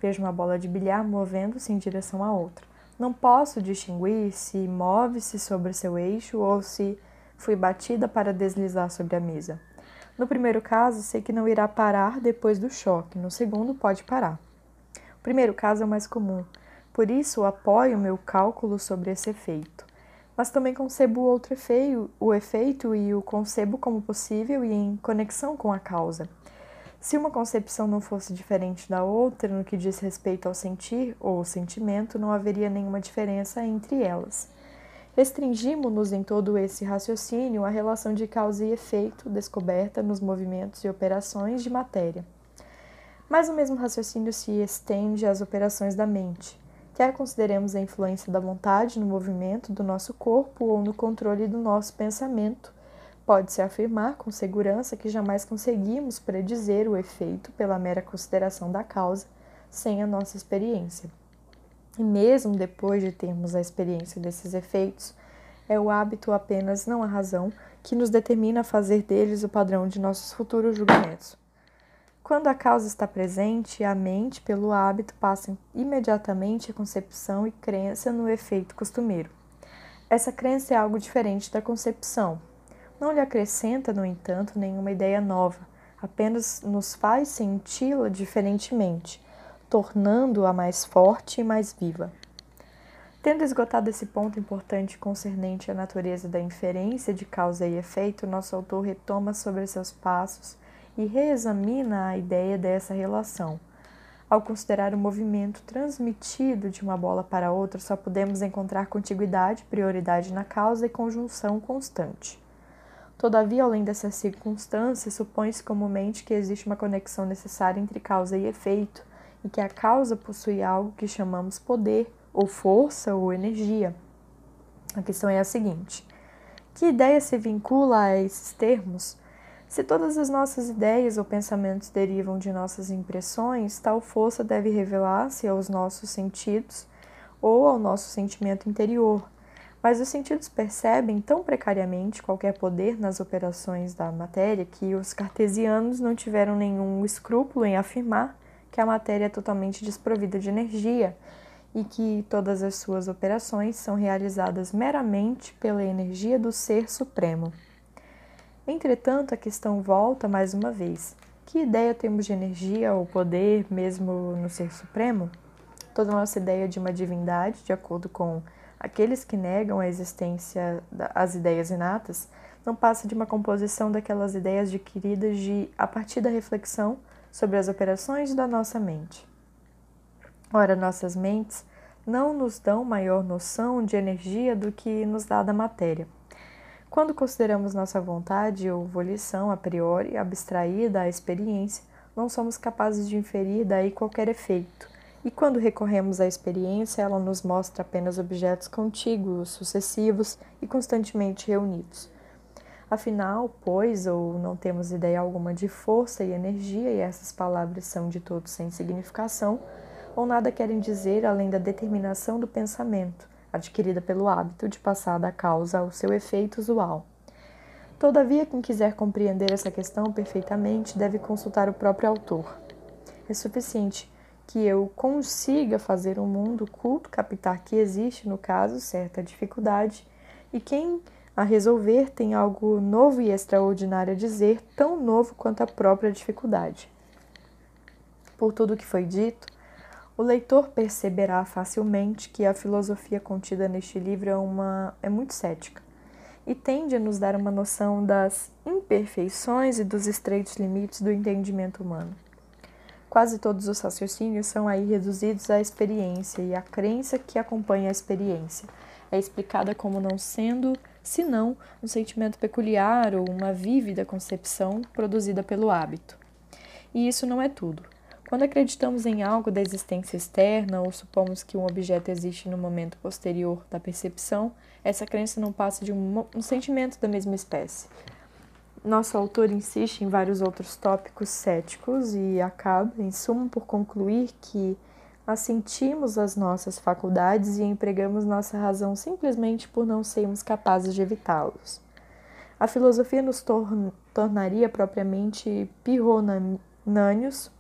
Vejo uma bola de bilhar movendo-se em direção a outra. Não posso distinguir se move-se sobre seu eixo ou se fui batida para deslizar sobre a mesa. No primeiro caso, sei que não irá parar depois do choque. No segundo, pode parar. O primeiro caso é o mais comum. Por isso, apoio meu cálculo sobre esse efeito. Mas também concebo outro efeito, o efeito e o concebo como possível e em conexão com a causa. Se uma concepção não fosse diferente da outra no que diz respeito ao sentir ou sentimento, não haveria nenhuma diferença entre elas. Restringimos-nos em todo esse raciocínio à relação de causa e efeito descoberta nos movimentos e operações de matéria. Mas o mesmo raciocínio se estende às operações da mente. Quer consideremos a influência da vontade no movimento do nosso corpo ou no controle do nosso pensamento, Pode-se afirmar com segurança que jamais conseguimos predizer o efeito pela mera consideração da causa sem a nossa experiência. E mesmo depois de termos a experiência desses efeitos, é o hábito apenas, não a razão, que nos determina a fazer deles o padrão de nossos futuros julgamentos. Quando a causa está presente, a mente, pelo hábito, passa imediatamente a concepção e crença no efeito costumeiro. Essa crença é algo diferente da concepção, não lhe acrescenta, no entanto, nenhuma ideia nova, apenas nos faz senti-la diferentemente, tornando-a mais forte e mais viva. Tendo esgotado esse ponto importante concernente à natureza da inferência de causa e efeito, nosso autor retoma sobre seus passos e reexamina a ideia dessa relação. Ao considerar o movimento transmitido de uma bola para outra, só podemos encontrar contiguidade, prioridade na causa e conjunção constante. Todavia, além dessas circunstâncias, supõe-se comumente que existe uma conexão necessária entre causa e efeito, e que a causa possui algo que chamamos poder, ou força, ou energia. A questão é a seguinte: que ideia se vincula a esses termos? Se todas as nossas ideias ou pensamentos derivam de nossas impressões, tal força deve revelar-se aos nossos sentidos ou ao nosso sentimento interior mas os sentidos percebem tão precariamente qualquer poder nas operações da matéria que os cartesianos não tiveram nenhum escrúpulo em afirmar que a matéria é totalmente desprovida de energia e que todas as suas operações são realizadas meramente pela energia do Ser Supremo. Entretanto, a questão volta mais uma vez. Que ideia temos de energia ou poder mesmo no Ser Supremo? Toda nossa ideia de uma divindade, de acordo com Aqueles que negam a existência das ideias inatas não passa de uma composição daquelas ideias adquiridas de a partir da reflexão sobre as operações da nossa mente. Ora, nossas mentes não nos dão maior noção de energia do que nos dá da matéria. Quando consideramos nossa vontade ou volição a priori abstraída à experiência, não somos capazes de inferir daí qualquer efeito, e quando recorremos à experiência, ela nos mostra apenas objetos contíguos, sucessivos e constantemente reunidos. Afinal, pois, ou não temos ideia alguma de força e energia, e essas palavras são de todo sem significação, ou nada querem dizer além da determinação do pensamento, adquirida pelo hábito de passar da causa ao seu efeito usual. Todavia, quem quiser compreender essa questão perfeitamente deve consultar o próprio autor. É suficiente que eu consiga fazer o um mundo culto captar que existe, no caso, certa dificuldade, e quem a resolver tem algo novo e extraordinário a dizer, tão novo quanto a própria dificuldade. Por tudo o que foi dito, o leitor perceberá facilmente que a filosofia contida neste livro é, uma, é muito cética e tende a nos dar uma noção das imperfeições e dos estreitos limites do entendimento humano. Quase todos os raciocínios são aí reduzidos à experiência e à crença que acompanha a experiência. É explicada como não sendo, senão, um sentimento peculiar ou uma vívida concepção produzida pelo hábito. E isso não é tudo. Quando acreditamos em algo da existência externa ou supomos que um objeto existe no momento posterior da percepção, essa crença não passa de um, um sentimento da mesma espécie. Nosso autor insiste em vários outros tópicos céticos e acaba, em suma, por concluir que assentimos as nossas faculdades e empregamos nossa razão simplesmente por não sermos capazes de evitá-los. A filosofia nos tor tornaria propriamente pirronânios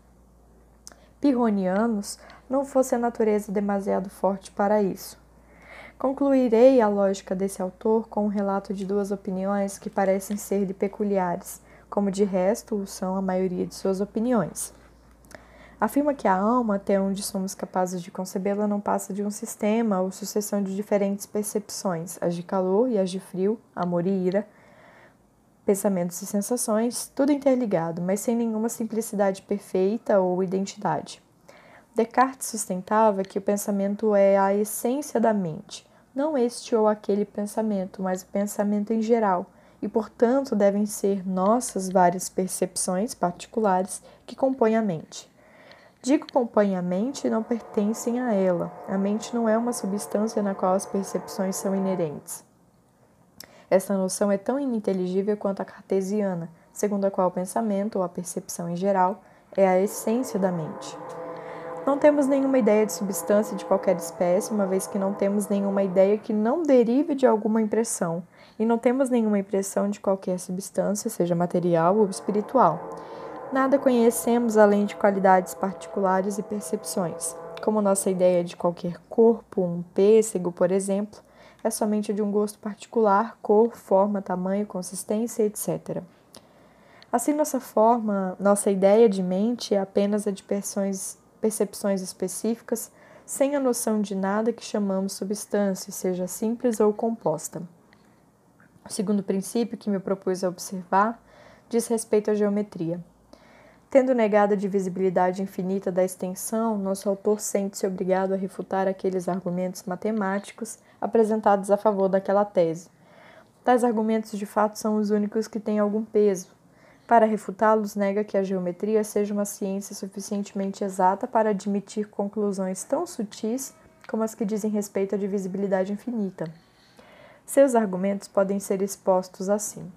pirronianos não fosse a natureza demasiado forte para isso. Concluirei a lógica desse autor com um relato de duas opiniões que parecem ser-lhe peculiares, como de resto são a maioria de suas opiniões. Afirma que a alma, até onde somos capazes de concebê-la, não passa de um sistema ou sucessão de diferentes percepções, as de calor e as de frio, amor e ira, pensamentos e sensações, tudo interligado, mas sem nenhuma simplicidade perfeita ou identidade. Descartes sustentava que o pensamento é a essência da mente, não este ou aquele pensamento, mas o pensamento em geral, e portanto devem ser nossas várias percepções particulares que compõem a mente. Digo compõem a mente não pertencem a ela. A mente não é uma substância na qual as percepções são inerentes. Essa noção é tão ininteligível quanto a cartesiana, segundo a qual o pensamento ou a percepção em geral é a essência da mente. Não temos nenhuma ideia de substância de qualquer espécie, uma vez que não temos nenhuma ideia que não derive de alguma impressão, e não temos nenhuma impressão de qualquer substância, seja material ou espiritual. Nada conhecemos além de qualidades particulares e percepções, como nossa ideia de qualquer corpo, um pêssego, por exemplo, é somente de um gosto particular, cor, forma, tamanho, consistência, etc. Assim, nossa forma, nossa ideia de mente é apenas a de percepções específicas, sem a noção de nada que chamamos substância, seja simples ou composta. O segundo princípio que me propus a observar diz respeito à geometria. Tendo negado a divisibilidade infinita da extensão, nosso autor sente-se obrigado a refutar aqueles argumentos matemáticos apresentados a favor daquela tese. Tais argumentos de fato são os únicos que têm algum peso. Para refutá-los, nega que a geometria seja uma ciência suficientemente exata para admitir conclusões tão sutis como as que dizem respeito à divisibilidade infinita. Seus argumentos podem ser expostos assim.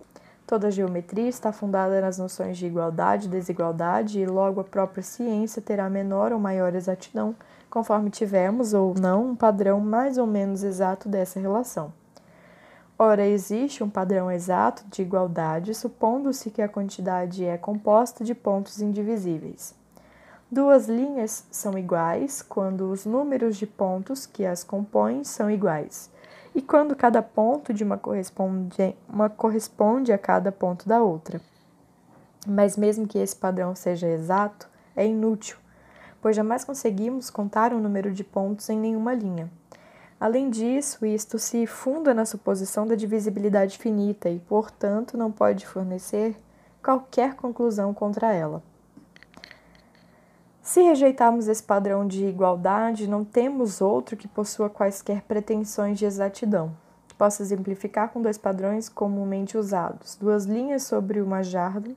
Toda geometria está fundada nas noções de igualdade e desigualdade, e logo a própria ciência terá menor ou maior exatidão, conforme tivermos ou não um padrão mais ou menos exato dessa relação. Ora, existe um padrão exato de igualdade, supondo-se que a quantidade é composta de pontos indivisíveis. Duas linhas são iguais quando os números de pontos que as compõem são iguais e quando cada ponto de uma corresponde, uma corresponde a cada ponto da outra. Mas mesmo que esse padrão seja exato, é inútil, pois jamais conseguimos contar o um número de pontos em nenhuma linha. Além disso, isto se funda na suposição da divisibilidade finita e, portanto, não pode fornecer qualquer conclusão contra ela. Se rejeitarmos esse padrão de igualdade, não temos outro que possua quaisquer pretensões de exatidão. Posso exemplificar com dois padrões comumente usados. Duas linhas sobre uma jarda,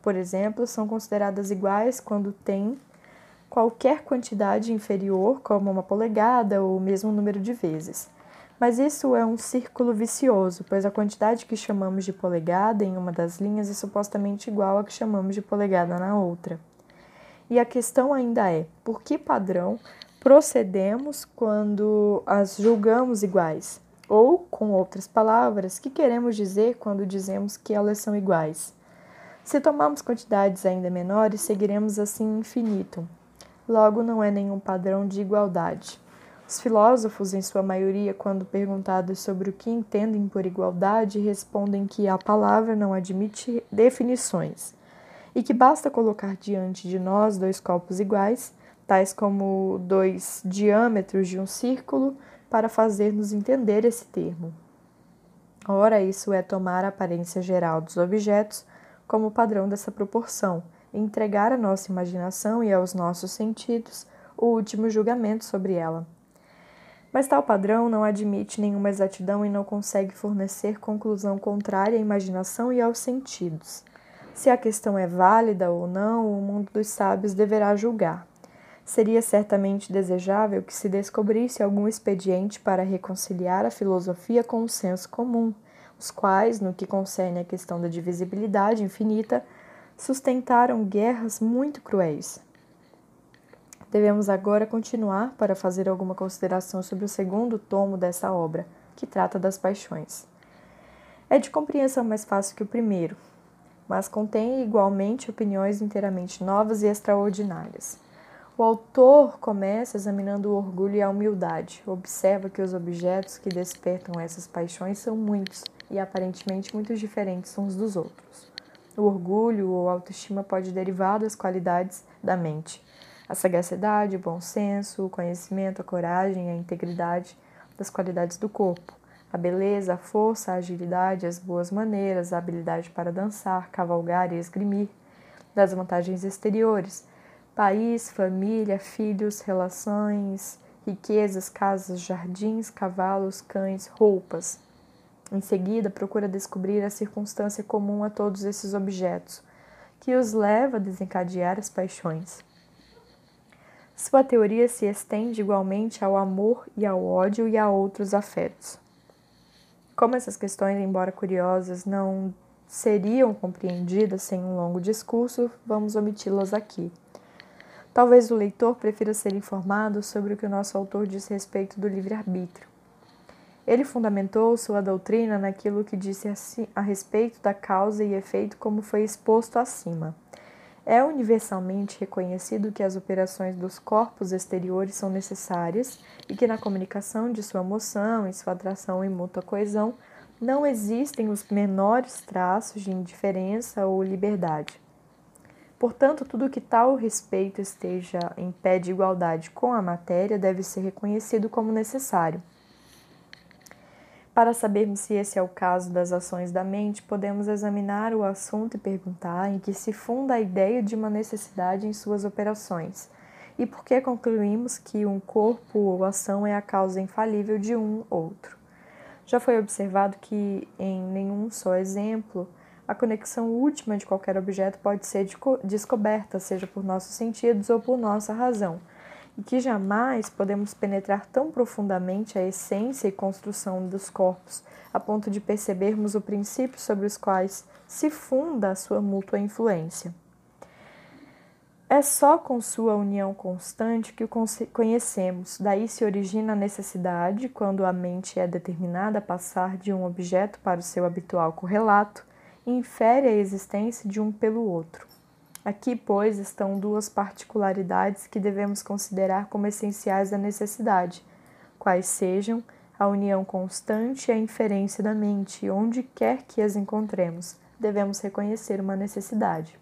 por exemplo, são consideradas iguais quando têm qualquer quantidade inferior, como uma polegada ou o mesmo número de vezes. Mas isso é um círculo vicioso, pois a quantidade que chamamos de polegada em uma das linhas é supostamente igual à que chamamos de polegada na outra. E a questão ainda é: por que padrão procedemos quando as julgamos iguais? Ou, com outras palavras, que queremos dizer quando dizemos que elas são iguais? Se tomarmos quantidades ainda menores, seguiremos assim infinito. Logo, não é nenhum padrão de igualdade. Os filósofos, em sua maioria, quando perguntados sobre o que entendem por igualdade, respondem que a palavra não admite definições e que basta colocar diante de nós dois copos iguais, tais como dois diâmetros de um círculo, para fazer-nos entender esse termo. Ora, isso é tomar a aparência geral dos objetos como padrão dessa proporção e entregar à nossa imaginação e aos nossos sentidos o último julgamento sobre ela. Mas tal padrão não admite nenhuma exatidão e não consegue fornecer conclusão contrária à imaginação e aos sentidos. Se a questão é válida ou não, o mundo dos sábios deverá julgar. Seria certamente desejável que se descobrisse algum expediente para reconciliar a filosofia com o senso comum, os quais, no que concerne à questão da divisibilidade infinita, sustentaram guerras muito cruéis. Devemos agora continuar para fazer alguma consideração sobre o segundo tomo dessa obra, que trata das paixões. É de compreensão mais fácil que o primeiro, mas contém igualmente opiniões inteiramente novas e extraordinárias. O autor começa examinando o orgulho e a humildade. Observa que os objetos que despertam essas paixões são muitos e aparentemente muito diferentes uns dos outros. O orgulho ou autoestima pode derivar das qualidades da mente, a sagacidade, o bom senso, o conhecimento, a coragem, a integridade das qualidades do corpo, a beleza, a força, a agilidade, as boas maneiras, a habilidade para dançar, cavalgar e esgrimir, das vantagens exteriores, país, família, filhos, relações, riquezas, casas, jardins, cavalos, cães, roupas. Em seguida, procura descobrir a circunstância comum a todos esses objetos, que os leva a desencadear as paixões. Sua teoria se estende igualmente ao amor e ao ódio e a outros afetos. Como essas questões, embora curiosas, não seriam compreendidas sem um longo discurso, vamos omiti-las aqui. Talvez o leitor prefira ser informado sobre o que o nosso autor diz respeito do livre-arbítrio. Ele fundamentou sua doutrina naquilo que disse a respeito da causa e efeito, como foi exposto acima. É universalmente reconhecido que as operações dos corpos exteriores são necessárias e que na comunicação de sua moção e sua atração e mútua coesão não existem os menores traços de indiferença ou liberdade. Portanto, tudo que tal respeito esteja em pé de igualdade com a matéria deve ser reconhecido como necessário. Para sabermos se esse é o caso das ações da mente, podemos examinar o assunto e perguntar em que se funda a ideia de uma necessidade em suas operações e por que concluímos que um corpo ou ação é a causa infalível de um outro. Já foi observado que, em nenhum só exemplo, a conexão última de qualquer objeto pode ser descoberta, seja por nossos sentidos ou por nossa razão e que jamais podemos penetrar tão profundamente a essência e construção dos corpos, a ponto de percebermos o princípio sobre os quais se funda a sua mútua influência. É só com sua união constante que o conhecemos, daí se origina a necessidade, quando a mente é determinada a passar de um objeto para o seu habitual correlato, e infere a existência de um pelo outro. Aqui, pois, estão duas particularidades que devemos considerar como essenciais da necessidade, quais sejam a união constante e a inferência da mente, onde quer que as encontremos, devemos reconhecer uma necessidade.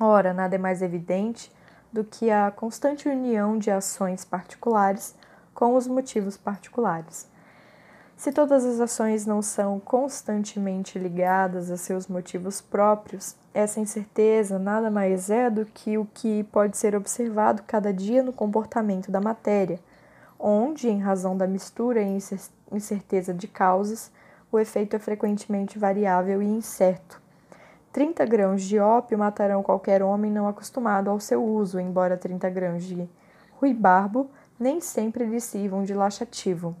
Ora, nada é mais evidente do que a constante união de ações particulares com os motivos particulares. Se todas as ações não são constantemente ligadas a seus motivos próprios, essa incerteza nada mais é do que o que pode ser observado cada dia no comportamento da matéria, onde, em razão da mistura e incerteza de causas, o efeito é frequentemente variável e incerto. 30 grãos de ópio matarão qualquer homem não acostumado ao seu uso, embora 30 grãos de ruibarbo nem sempre lhe sirvam de laxativo.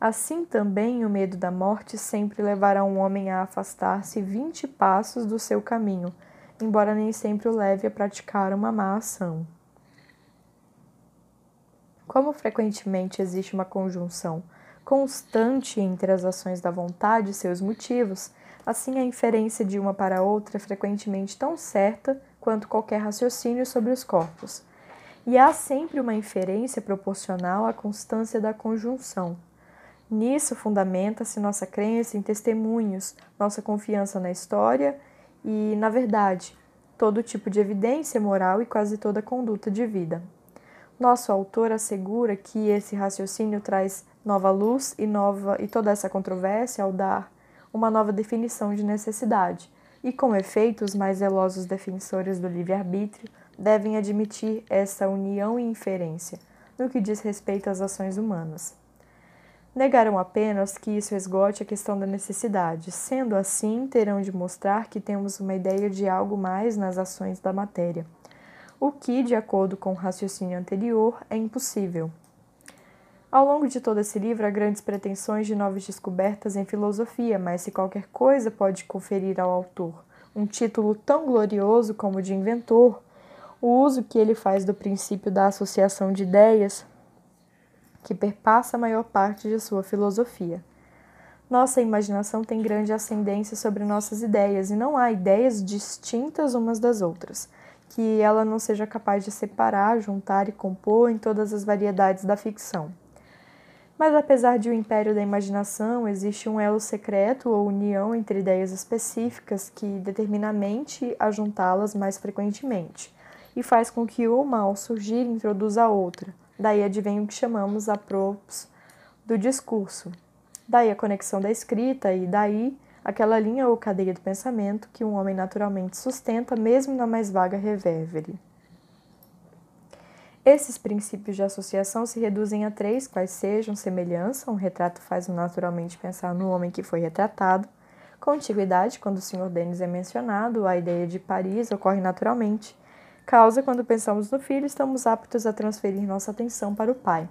Assim também o medo da morte sempre levará um homem a afastar-se vinte passos do seu caminho, embora nem sempre o leve a praticar uma má ação. Como frequentemente existe uma conjunção constante entre as ações da vontade e seus motivos, assim a inferência de uma para outra é frequentemente tão certa quanto qualquer raciocínio sobre os corpos. E há sempre uma inferência proporcional à constância da conjunção Nisso fundamenta-se nossa crença em testemunhos, nossa confiança na história e, na verdade, todo tipo de evidência moral e quase toda conduta de vida. Nosso autor assegura que esse raciocínio traz nova luz e nova e toda essa controvérsia ao dar uma nova definição de necessidade. E com efeito, os mais zelosos defensores do livre-arbítrio devem admitir essa união e inferência no que diz respeito às ações humanas. Negarão apenas que isso esgote a questão da necessidade. Sendo assim, terão de mostrar que temos uma ideia de algo mais nas ações da matéria, o que, de acordo com o raciocínio anterior, é impossível. Ao longo de todo esse livro há grandes pretensões de novas descobertas em filosofia, mas se qualquer coisa pode conferir ao autor um título tão glorioso como de inventor, o uso que ele faz do princípio da associação de ideias que perpassa a maior parte de sua filosofia. Nossa imaginação tem grande ascendência sobre nossas ideias e não há ideias distintas umas das outras, que ela não seja capaz de separar, juntar e compor em todas as variedades da ficção. Mas apesar de o império da imaginação, existe um elo secreto ou união entre ideias específicas que determina a mente a juntá-las mais frequentemente e faz com que uma, ao surgir, introduza a outra, Daí advém o que chamamos a propos do discurso. Daí a conexão da escrita e daí aquela linha ou cadeia do pensamento que um homem naturalmente sustenta mesmo na mais vaga revérbere. Esses princípios de associação se reduzem a três, quais sejam semelhança, um retrato faz naturalmente pensar no homem que foi retratado, contiguidade, quando o Sr. Denis é mencionado, a ideia de Paris ocorre naturalmente, Causa, quando pensamos no filho, estamos aptos a transferir nossa atenção para o pai.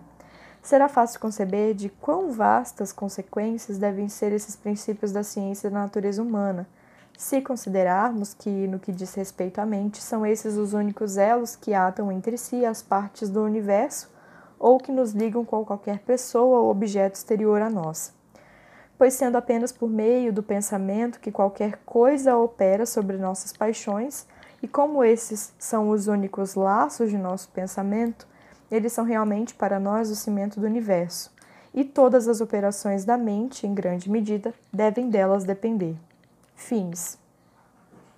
Será fácil conceber de quão vastas consequências devem ser esses princípios da ciência da natureza humana, se considerarmos que, no que diz respeito à mente, são esses os únicos elos que atam entre si as partes do universo ou que nos ligam com qualquer pessoa ou objeto exterior a nós. Pois, sendo apenas por meio do pensamento que qualquer coisa opera sobre nossas paixões, e como esses são os únicos laços de nosso pensamento, eles são realmente para nós o cimento do universo, e todas as operações da mente, em grande medida, devem delas depender. Fins.